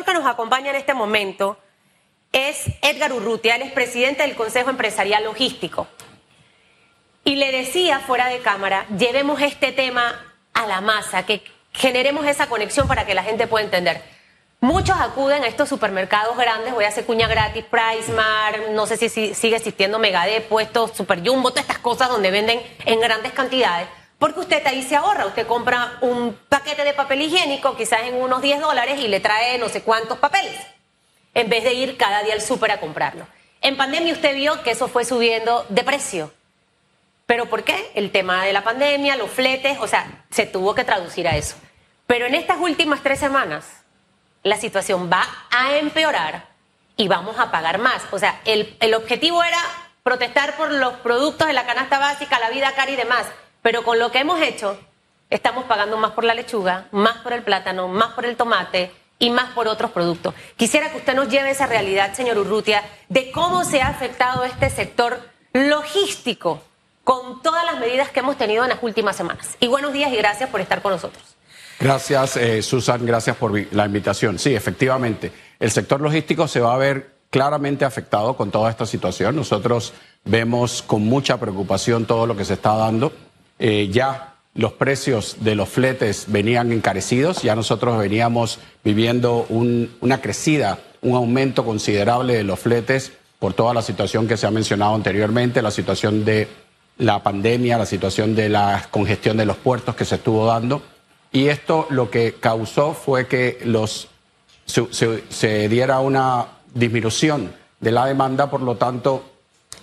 que nos acompaña en este momento es Edgar Urrutia, él es presidente del Consejo Empresarial Logístico. Y le decía fuera de cámara, llevemos este tema a la masa, que generemos esa conexión para que la gente pueda entender. Muchos acuden a estos supermercados grandes, voy a hacer cuña gratis, Pricemar, no sé si sigue existiendo Megade, puestos Super Jumbo, todas estas cosas donde venden en grandes cantidades, porque usted ahí se ahorra, usted compra un paquete de papel higiénico, quizás en unos 10 dólares, y le trae no sé cuántos papeles, en vez de ir cada día al súper a comprarlo. En pandemia usted vio que eso fue subiendo de precio. ¿Pero por qué? El tema de la pandemia, los fletes, o sea, se tuvo que traducir a eso. Pero en estas últimas tres semanas, la situación va a empeorar y vamos a pagar más. O sea, el, el objetivo era protestar por los productos de la canasta básica, la vida cara y demás, pero con lo que hemos hecho, estamos pagando más por la lechuga, más por el plátano, más por el tomate y más por otros productos. Quisiera que usted nos lleve esa realidad, señor Urrutia, de cómo se ha afectado este sector logístico con todas las medidas que hemos tenido en las últimas semanas. Y buenos días y gracias por estar con nosotros. Gracias, eh, Susan, gracias por la invitación. Sí, efectivamente, el sector logístico se va a ver claramente afectado con toda esta situación. Nosotros vemos con mucha preocupación todo lo que se está dando. Eh, ya los precios de los fletes venían encarecidos, ya nosotros veníamos viviendo una crecida, un aumento considerable de los fletes por toda la situación que se ha mencionado anteriormente, la situación de la pandemia, la situación de la congestión de los puertos que se estuvo dando. Y esto lo que causó fue que los, se, diera una disminución de la demanda, por lo tanto,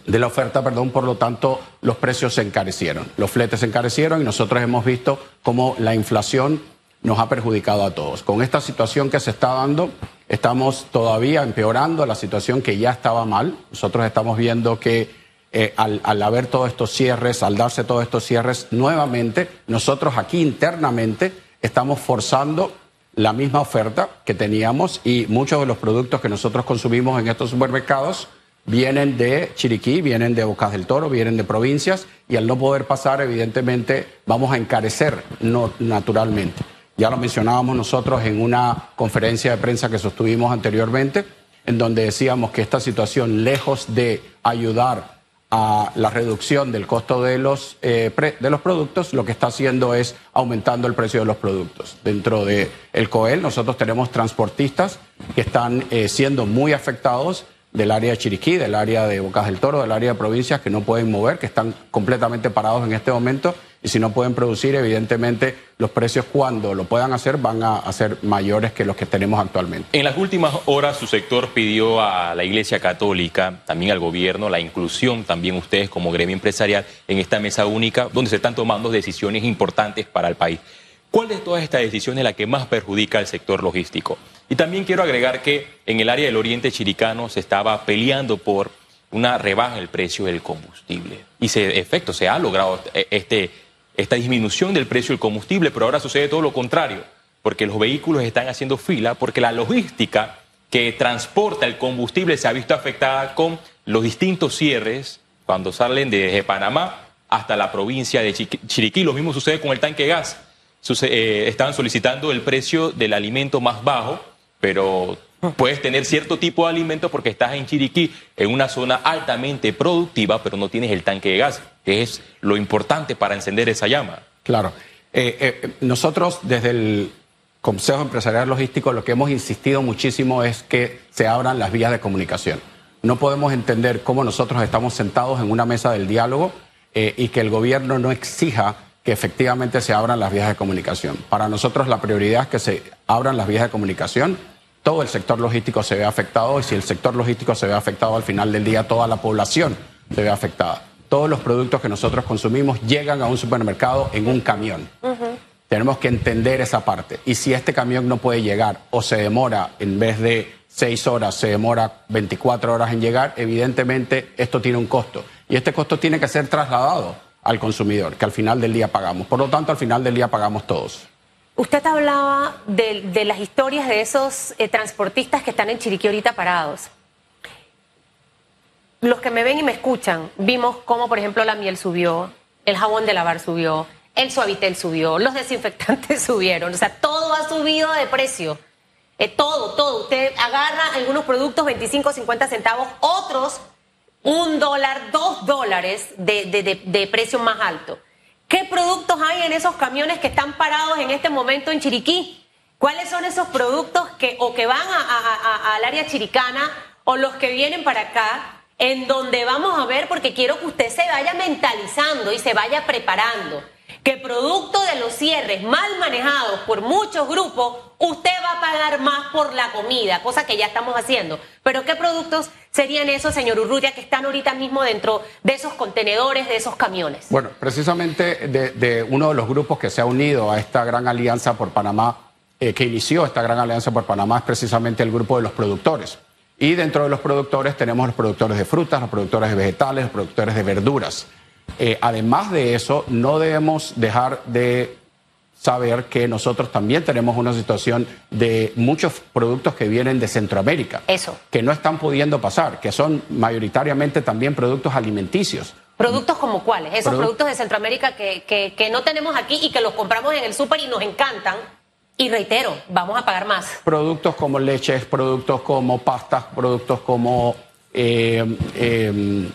de la oferta, perdón, por lo tanto, los precios se encarecieron. Los fletes se encarecieron y nosotros hemos visto cómo la inflación nos ha perjudicado a todos. Con esta situación que se está dando, estamos todavía empeorando la situación que ya estaba mal. Nosotros estamos viendo que eh, al, al, haber todos estos cierres, al darse todos estos cierres, nuevamente nosotros aquí internamente estamos forzando la misma oferta que teníamos y muchos de los productos que nosotros consumimos en estos supermercados vienen de Chiriquí, vienen de Bocas del Toro, vienen de provincias y al no poder pasar, evidentemente, vamos a encarecer no, naturalmente. Ya lo mencionábamos nosotros en una conferencia de prensa que sostuvimos anteriormente, en donde decíamos que esta situación, lejos de ayudar a la reducción del costo de los, eh, de los productos, lo que está haciendo es aumentando el precio de los productos. Dentro del el COEL nosotros tenemos transportistas que están eh, siendo muy afectados del área de Chiriquí, del área de Bocas del Toro, del área de provincias que no pueden mover, que están completamente parados en este momento y si no pueden producir, evidentemente los precios cuando lo puedan hacer van a, ser mayores que los que tenemos actualmente. En las últimas horas su sector pidió a la Iglesia Católica, también al gobierno, la inclusión también ustedes como gremio empresarial en esta mesa única donde se están tomando decisiones importantes para el país. ¿Cuál de todas estas decisiones es la que más perjudica al sector logístico? Y también quiero agregar que en el área del Oriente Chiricano se estaba peleando por una rebaja en el precio del combustible. Y se, efecto, se ha logrado este, esta disminución del precio del combustible, pero ahora sucede todo lo contrario, porque los vehículos están haciendo fila, porque la logística que transporta el combustible se ha visto afectada con los distintos cierres cuando salen desde Panamá hasta la provincia de Chiriquí. Lo mismo sucede con el tanque de gas eh, estaban solicitando el precio del alimento más bajo, pero puedes tener cierto tipo de alimento porque estás en Chiriquí, en una zona altamente productiva, pero no tienes el tanque de gas, que es lo importante para encender esa llama. Claro. Eh, eh, nosotros desde el Consejo Empresarial Logístico lo que hemos insistido muchísimo es que se abran las vías de comunicación. No podemos entender cómo nosotros estamos sentados en una mesa del diálogo y que el gobierno no exija que efectivamente se abran las vías de comunicación. Para nosotros la prioridad es que se abran las vías de comunicación. Todo el sector logístico se ve afectado y si el sector logístico se ve afectado al final del día, toda la población se ve afectada. Todos los productos que nosotros consumimos llegan a un supermercado en un camión. Tenemos que entender esa parte. Y si este camión no puede llegar o se demora, en vez de seis horas, se demora 24 horas en llegar, evidentemente esto tiene un costo. Y este costo tiene que ser trasladado al consumidor, que al final del día pagamos. Por lo tanto, al final del día pagamos todos. Usted hablaba de, las historias de esos eh, transportistas que están en Chiriquí ahorita parados. Los que me ven y me escuchan, vimos cómo, por ejemplo, la miel subió, el jabón de lavar subió, el suavitel subió, los desinfectantes subieron, o sea, todo ha subido de precio. eh, todo, todo. Usted agarra algunos productos 25, 50 centavos, otros un dólar, dos dólares de, de, de, precio más alto. ¿Qué productos hay en esos camiones que están parados en este momento en Chiriquí? ¿Cuáles son esos productos que o que van al área chiricana o los que vienen para acá? En donde vamos a ver, porque quiero que usted se vaya mentalizando y se vaya preparando que producto de los cierres mal manejados por muchos grupos, usted va a pagar más por la comida, cosa que ya estamos haciendo. Pero ¿qué productos serían esos, señor Urrutia, que están ahorita mismo dentro de esos contenedores, de esos camiones? Bueno, precisamente de, uno de los grupos que se ha unido a esta gran alianza por Panamá, eh, que inició esta gran alianza por Panamá, es precisamente el grupo de los productores. Y dentro de los productores tenemos los productores de frutas, los productores de vegetales, los productores de verduras. Eh, además de eso, no debemos dejar de saber que nosotros también tenemos una situación de muchos productos que vienen de Centroamérica. Eso. Que no están pudiendo pasar, que son mayoritariamente también productos alimenticios. ¿Productos como cuáles? Esos productos de Centroamérica que, que, no tenemos aquí y que los compramos en el súper y nos encantan. Y reitero, vamos a pagar más. Productos como leches, productos como pastas, productos como eh, eh,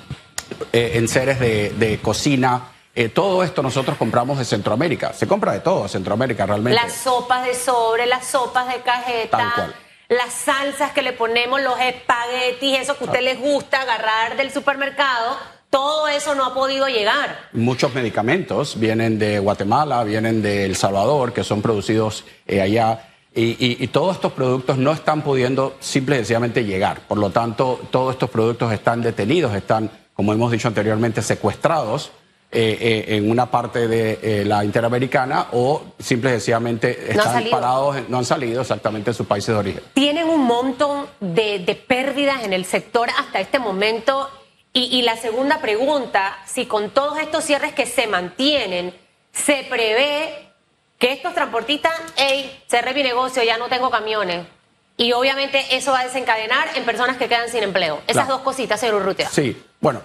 eh, en seres de, cocina. Eh, todo esto nosotros compramos de Centroamérica. Se compra de todo Centroamérica realmente. Las sopas de sobre, las sopas de cajeta. Las salsas que le ponemos, los espaguetis, eso que a usted les gusta agarrar del supermercado, todo eso no ha podido llegar. Muchos medicamentos vienen de Guatemala, vienen de El Salvador, que son producidos eh, allá. Y, y, todos estos productos no están pudiendo simple y sencillamente llegar. Por lo tanto, todos estos productos están detenidos, están como hemos dicho anteriormente, secuestrados eh, eh, en una parte de eh, la interamericana o simple y sencillamente están parados, no han salido exactamente de sus países de origen. Tienen un montón de, pérdidas en el sector hasta este momento. Y, y, la segunda pregunta, si con todos estos cierres que se mantienen, se prevé que estos transportistas, hey, cerré mi negocio, ya no tengo camiones. Y obviamente eso va a desencadenar en personas que quedan sin empleo. Esas dos cositas, señor Urrutia. Sí, bueno,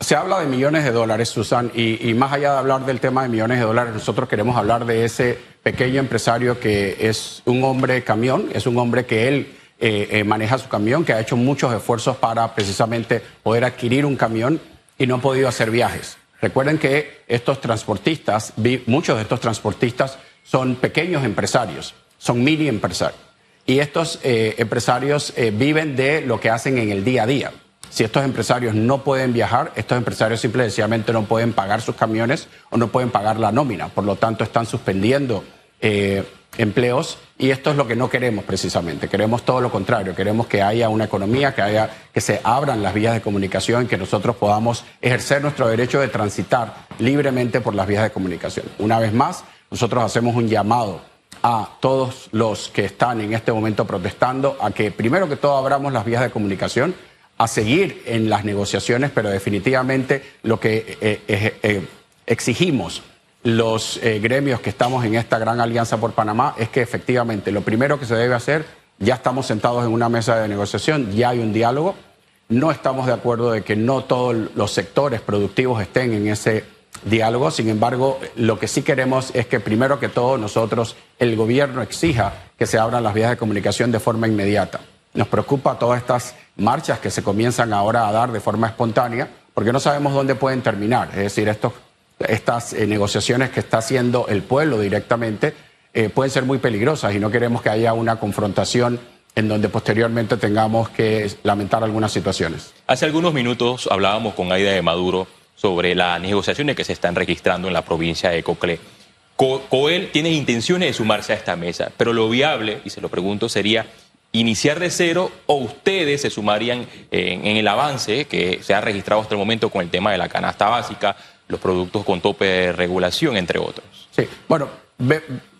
se habla de millones de dólares, Susan, y, más allá de hablar del tema de millones de dólares, nosotros queremos hablar de ese pequeño empresario que es un hombre camión, es un hombre que él eh, eh, maneja su camión, que ha hecho muchos esfuerzos para precisamente poder adquirir un camión y no ha podido hacer viajes. Recuerden que estos transportistas, muchos de estos transportistas son pequeños empresarios, son mini empresarios. Y estos eh, empresarios viven de lo que hacen en el día a día. Si estos empresarios no pueden viajar, estos empresarios simplemente no pueden pagar sus camiones o no pueden pagar la nómina. Por lo tanto, están suspendiendo eh, empleos y esto es lo que no queremos precisamente. Queremos todo lo contrario. Queremos que haya una economía, que haya que se abran las vías de comunicación, que nosotros podamos ejercer nuestro derecho de transitar libremente por las vías de comunicación. Una vez más, nosotros hacemos un llamado a todos los que están en este momento protestando a que primero que todo abramos las vías de comunicación a seguir en las negociaciones, pero definitivamente lo que eh, eh, eh, exigimos los gremios que estamos en esta gran alianza por Panamá es que efectivamente lo primero que se debe hacer, ya estamos sentados en una mesa de negociación, ya hay un diálogo, no estamos de acuerdo de que no todos los sectores productivos estén en ese diálogo, sin embargo, lo que sí queremos es que primero que todo nosotros, el gobierno exija que se abran las vías de comunicación de forma inmediata. Nos preocupa todas estas marchas que se comienzan ahora a dar de forma espontánea, porque no sabemos dónde pueden terminar. Es decir, estas eh, negociaciones que está haciendo el pueblo directamente eh, pueden ser muy peligrosas y no queremos que haya una confrontación en donde posteriormente tengamos que lamentar algunas situaciones. Hace algunos minutos hablábamos con Aida de Maduro sobre las negociaciones que se están registrando en la provincia de Coclé. Coel tiene intenciones de sumarse a esta mesa, pero lo viable, y se lo pregunto, sería iniciar de cero o ustedes se sumarían en, el avance que se ha registrado hasta el momento con el tema de la canasta básica, los productos con tope de regulación, entre otros? Sí, bueno,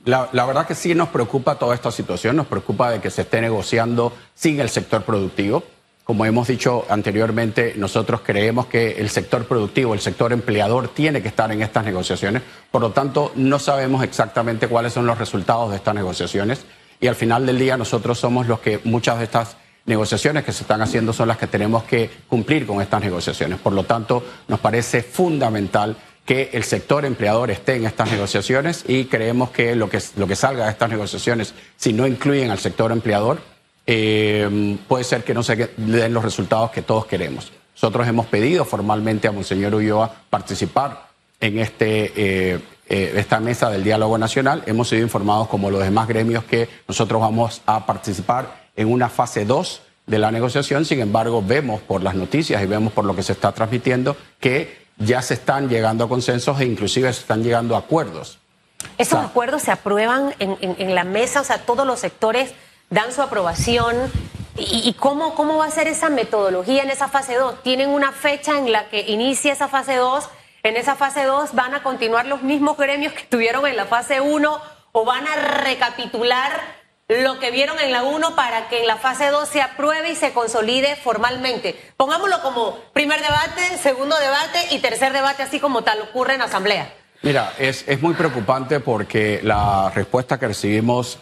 la, la, verdad que sí nos preocupa toda esta situación, nos preocupa de que se esté negociando sin el sector productivo. Como hemos dicho anteriormente, nosotros creemos que el sector productivo, el sector empleador tiene que estar en estas negociaciones. Por lo tanto, no sabemos exactamente cuáles son los resultados de estas negociaciones y al final del día nosotros somos los que muchas de estas negociaciones que se están haciendo son las que tenemos que cumplir con estas negociaciones. Por lo tanto, nos parece fundamental que el sector empleador esté en estas negociaciones y creemos que lo que, lo que salga de estas negociaciones, si no incluyen al sector empleador, eh, puede ser que no se den los resultados que todos queremos. Nosotros hemos pedido formalmente a Monseñor Ulloa participar en este, eh, eh, esta mesa del diálogo nacional. Hemos sido informados como los demás gremios que nosotros vamos a participar en una fase 2 de la negociación. Sin embargo, vemos por las noticias y vemos por lo que se está transmitiendo que ya se están llegando a consensos e inclusive se están llegando a acuerdos. ¿Esos acuerdos se aprueban en, la mesa? O sea, todos los sectores dan su aprobación. ¿Y, cómo, cómo va a ser esa metodología en esa fase 2? ¿Tienen una fecha en la que inicia esa fase 2? ¿En esa fase 2 van a continuar los mismos gremios que estuvieron en la fase 1 o van a recapitular lo que vieron en la 1 para que en la fase 2 se apruebe y se consolide formalmente. Pongámoslo como primer debate, segundo debate y tercer debate, así como tal ocurre en asamblea. Mira, es, es muy preocupante porque la respuesta que recibimos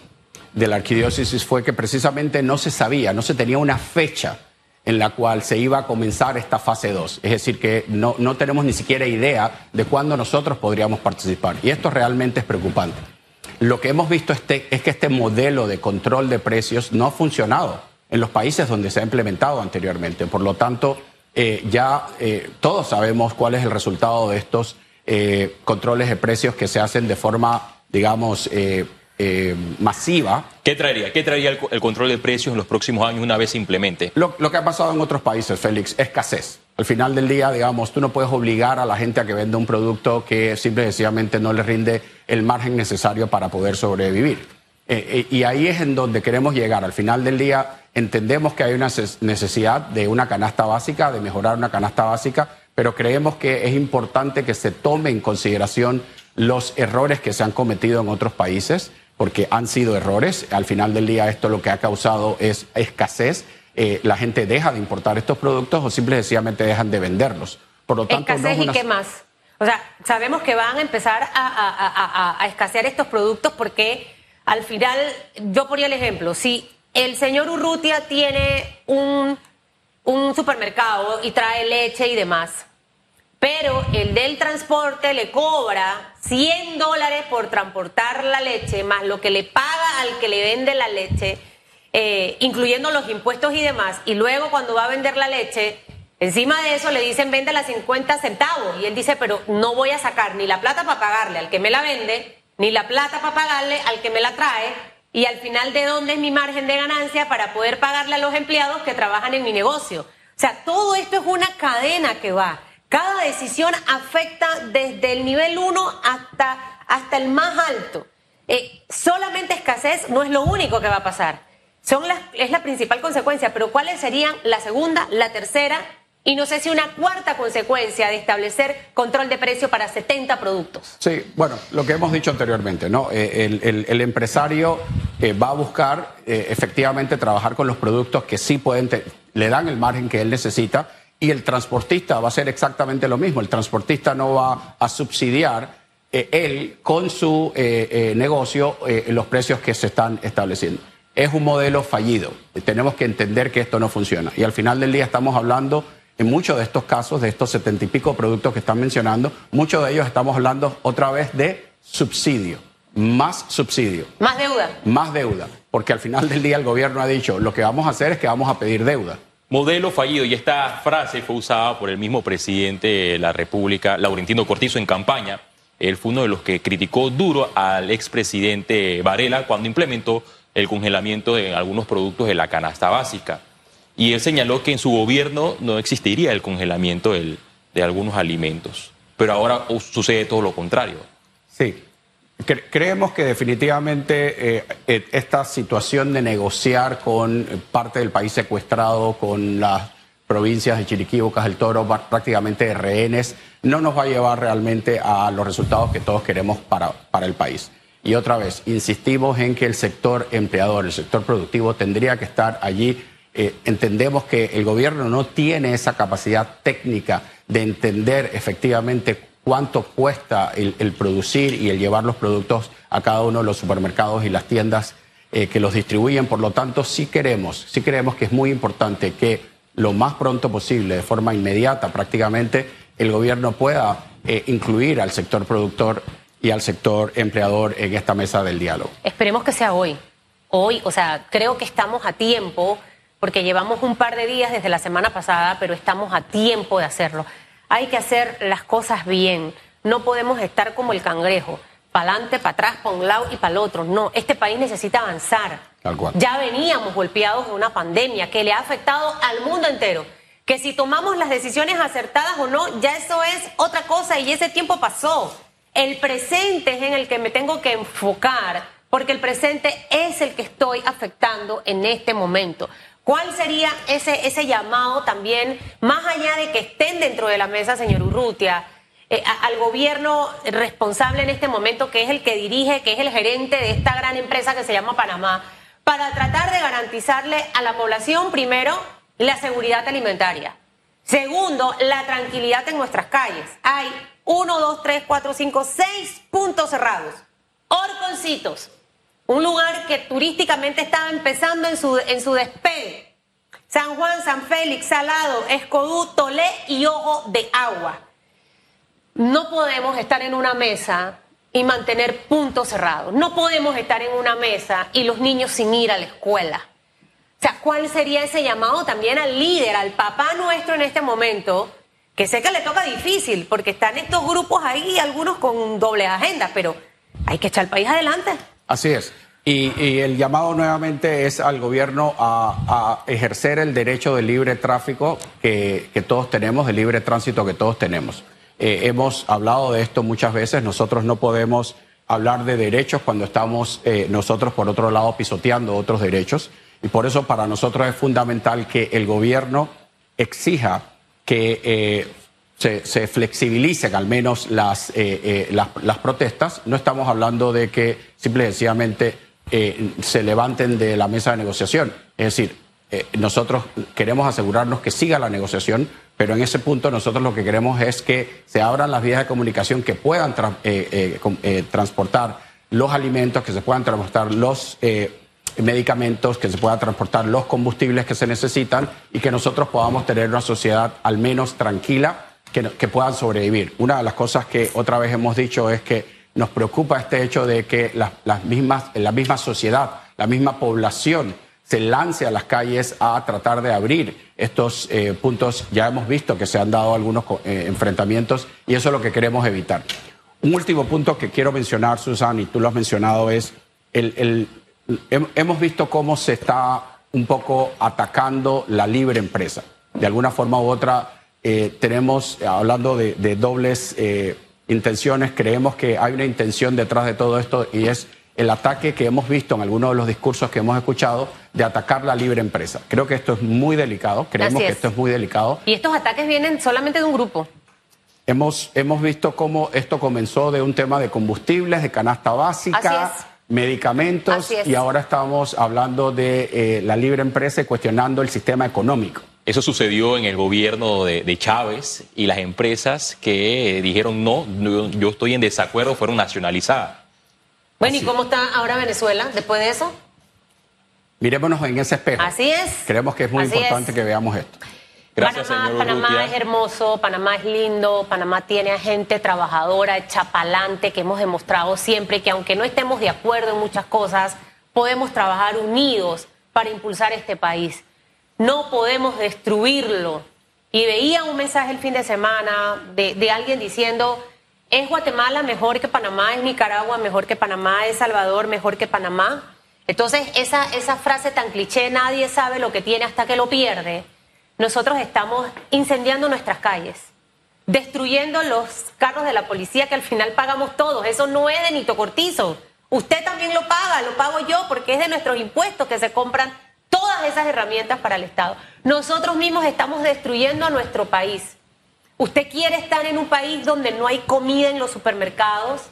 de la arquidiócesis fue que precisamente no se sabía, no se tenía una fecha en la cual se iba a comenzar esta fase 2. Es decir, que no, no tenemos ni siquiera idea de cuándo nosotros podríamos participar. Y esto realmente es preocupante lo que hemos visto este, es que este modelo de control de precios no ha funcionado en los países donde se ha implementado anteriormente. Por lo tanto, eh, ya eh, todos sabemos cuál es el resultado de estos eh, controles de precios que se hacen de forma, digamos, masiva. ¿Qué traería? ¿Qué traería el, control de precios en los próximos años una vez se implemente? Lo, lo que ha pasado en otros países, Félix, escasez. Al final del día, digamos, tú no puedes obligar a la gente a que venda un producto que simple y sencillamente no le rinde el margen necesario para poder sobrevivir. Eh, eh, y ahí es en donde queremos llegar. Al final del día entendemos que hay una necesidad de una canasta básica, de mejorar una canasta básica, pero creemos que es importante que se tome en consideración los errores que se han cometido en otros países, porque han sido errores. Al final del día esto lo que ha causado es escasez eh, la gente deja de importar estos productos o simple y sencillamente dejan de venderlos. Por lo tanto, ¿Escasez y qué más? O sea, sabemos que van a empezar a, escasear estos productos porque al final, yo ponía el ejemplo, si el señor Urrutia tiene un, un supermercado y trae leche y demás, pero el del transporte le cobra 100 dólares por transportar la leche, más lo que le paga al que le vende la leche, eh, incluyendo los impuestos y demás, y luego cuando va a vender la leche, encima de eso le dicen vende a 50 centavos, y él dice, pero no voy a sacar ni la plata para pagarle al que me la vende, ni la plata para pagarle al que me la trae, y al final de dónde es mi margen de ganancia para poder pagarle a los empleados que trabajan en mi negocio. O sea, todo esto es una cadena que va. Cada decisión afecta desde el nivel 1 hasta, hasta el más alto. Eh, solamente escasez no es lo único que va a pasar. Son es la principal consecuencia, pero ¿cuáles serían la segunda, la tercera y no sé si una cuarta consecuencia de establecer control de precio para 70 productos? Sí, bueno, lo que hemos dicho anteriormente, ¿no? Eh, el, empresario eh, va a buscar efectivamente trabajar con los productos que sí pueden, le dan el margen que él necesita y el transportista va a hacer exactamente lo mismo. El transportista no va a subsidiar él con su negocio los precios que se están estableciendo es un modelo fallido. Tenemos que entender que esto no funciona. Y al final del día estamos hablando, en muchos de estos casos, de estos setenta y pico productos que están mencionando, muchos de ellos estamos hablando otra vez de subsidio. Más subsidio. Más deuda. Más deuda. Porque al final del día el gobierno ha dicho, lo que vamos a hacer es que vamos a pedir deuda. Modelo fallido. Y esta frase fue usada por el mismo presidente de la República, Laurentino Cortizo, en campaña. Él fue uno de los que criticó duro al expresidente Varela cuando implementó el congelamiento de algunos productos de la canasta básica. Y él señaló que en su gobierno no existiría el congelamiento de algunos alimentos. Pero ahora sucede todo lo contrario. Sí. Creemos que definitivamente eh, eh, esta situación de negociar con parte del país secuestrado, con las provincias de Chiriquí, Bocas del Toro, prácticamente de rehenes, no nos va a llevar realmente a los resultados que todos queremos para, para el país. Y otra vez, insistimos en que el sector empleador, el sector productivo tendría que estar allí. Eh, entendemos que el gobierno no tiene esa capacidad técnica de entender efectivamente cuánto cuesta el, producir y el llevar los productos a cada uno de los supermercados y las tiendas eh, que los distribuyen. Por lo tanto, sí queremos, sí creemos que es muy importante que lo más pronto posible, de forma inmediata prácticamente, el gobierno pueda eh, incluir al sector productor y al sector empleador en esta mesa del diálogo. Esperemos que sea hoy. Hoy, o sea, creo que estamos a tiempo, porque llevamos un par de días desde la semana pasada, pero estamos a tiempo de hacerlo. Hay que hacer las cosas bien. No podemos estar como el cangrejo, para adelante, para atrás, para un lado y para el otro. No, este país necesita avanzar. Tal cual. Ya veníamos golpeados de una pandemia que le ha afectado al mundo entero. Que si tomamos las decisiones acertadas o no, ya eso es otra cosa y ese tiempo pasó. El presente es en el que me tengo que enfocar, porque el presente es el que estoy afectando en este momento. ¿Cuál sería ese, ese llamado también, más allá de que estén dentro de la mesa, señor Urrutia, eh, al gobierno responsable en este momento, que es el que dirige, que es el gerente de esta gran empresa que se llama Panamá, para tratar de garantizarle a la población, primero, la seguridad alimentaria. Segundo, la tranquilidad en nuestras calles. Hay uno, dos, tres, cuatro, cinco, seis puntos cerrados. Orconcitos, un lugar que turísticamente estaba empezando en su, en su. San Juan, San Félix, Salado, Escodú, Tolé y Ojo de Agua. No podemos estar en una mesa y mantener puntos cerrados. No podemos estar en una mesa y los niños sin ir a la escuela. O sea, ¿cuál sería ese llamado también al líder, al papá nuestro en este momento? Que sé que le toca difícil, porque están estos grupos ahí, algunos con doble agenda, pero hay que echar el país adelante. Así es. Y, el llamado nuevamente es al gobierno a, ejercer el derecho de libre tráfico que, que todos tenemos, de libre tránsito que todos tenemos. Eh, hemos hablado de esto muchas veces, nosotros no podemos hablar de derechos cuando estamos eh, nosotros, por otro lado, pisoteando otros derechos. Y por eso para nosotros es fundamental que el gobierno exija que eh, se, se flexibilicen al menos las, eh, eh, las, las protestas. No estamos hablando de que simple y sencillamente eh, se levanten de la mesa de negociación. Es decir, nosotros queremos asegurarnos que siga la negociación, pero en ese punto nosotros lo que queremos es que se abran las vías de comunicación que puedan transportar los alimentos, que se puedan transportar los medicamentos, que se puedan transportar los combustibles que se necesitan y que nosotros podamos tener una sociedad al menos tranquila que, puedan sobrevivir. Una de las cosas que otra vez hemos dicho es que nos preocupa este hecho de que las, las mismas, la misma sociedad, la misma población se lance a las calles a tratar de abrir estos eh, puntos. Ya hemos visto que se han dado algunos eh, enfrentamientos y eso es lo que queremos evitar. Un último punto que quiero mencionar, Susan, y tú lo has mencionado, es el, el- hem- hemos visto cómo se está un poco atacando la libre empresa. De alguna forma u otra, eh, tenemos, eh, hablando de, de dobles eh, intenciones, creemos que hay una intención detrás de todo esto y es el ataque que hemos visto en algunos de los discursos que hemos escuchado de atacar la libre empresa. Creo que esto es muy delicado, creemos que es. esto es muy delicado. Y estos ataques vienen solamente de un grupo. Hemos, hemos visto cómo esto comenzó de un tema de combustibles, de canasta básica, medicamentos, y ahora estamos hablando de eh, la libre empresa y cuestionando el sistema económico. Eso sucedió en el gobierno de, de Chávez y las empresas que eh, dijeron no, no, yo estoy en desacuerdo, fueron nacionalizadas. Bueno, ¿y cómo está ahora Venezuela después de eso? Mirémonos en ese espejo. Así es. Creemos que es muy Así importante es. que veamos esto. Gracias, Panamá, señor Panamá es hermoso, Panamá es lindo, Panamá tiene a gente trabajadora, hecha pa'lante, que hemos demostrado siempre que aunque no estemos de acuerdo en muchas cosas, podemos trabajar unidos para impulsar este país. No podemos destruirlo. Y veía un mensaje el fin de semana de, alguien diciendo, ¿es Guatemala mejor que Panamá? ¿Es Nicaragua mejor que Panamá? ¿Es Salvador mejor que Panamá? Entonces, esa, esa frase tan cliché, nadie sabe lo que tiene hasta que lo pierde nosotros estamos incendiando nuestras calles, destruyendo los carros de la policía que al final pagamos todos. Eso no es de Nito Cortizo. Usted también lo paga, lo pago yo porque es de nuestros impuestos que se compran todas esas herramientas para el Estado. Nosotros mismos estamos destruyendo a nuestro país. ¿Usted quiere estar en un país donde no hay comida en los supermercados?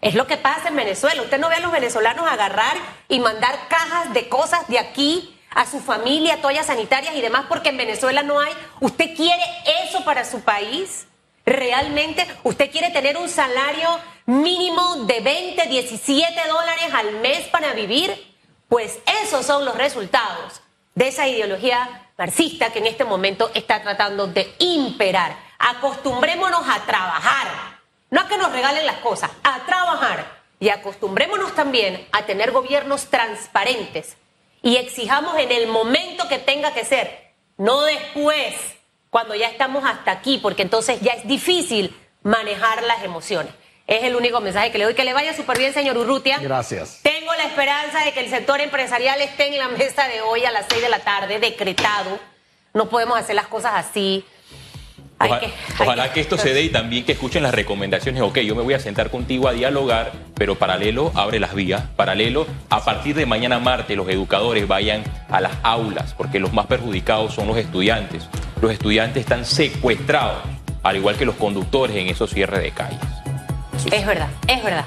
Es lo que pasa en Venezuela. Usted no ve a los venezolanos agarrar y mandar cajas de cosas de aquí a su familia, toallas sanitarias y demás, porque en Venezuela no hay. ¿Usted quiere eso para su país? ¿Realmente usted quiere tener un salario mínimo de 20, 17 dólares al mes para vivir? Pues esos son los resultados de esa ideología marxista que en este momento está tratando de imperar. Acostumbrémonos a trabajar, no a que nos regalen las cosas, a trabajar y acostumbrémonos también a tener gobiernos transparentes y exijamos en el momento que tenga que ser, no después, cuando ya estamos hasta aquí, porque entonces ya es difícil manejar las emociones. Es el único mensaje que le doy. Que le vaya súper bien, señor Urrutia. Gracias. Tengo la esperanza de que el sector empresarial esté en la mesa de hoy a las seis de la tarde, decretado. No podemos hacer las cosas así. Hay Oja- que- hay ojalá que esto se dé y también que escuchen las recomendaciones. Ok, yo me voy a sentar contigo a dialogar, pero paralelo abre las vías. Paralelo, a partir de mañana martes, los educadores vayan a las aulas, porque los más perjudicados son los estudiantes. Los estudiantes están secuestrados, al igual que los conductores en esos cierres de calles. Es verdad, es verdad.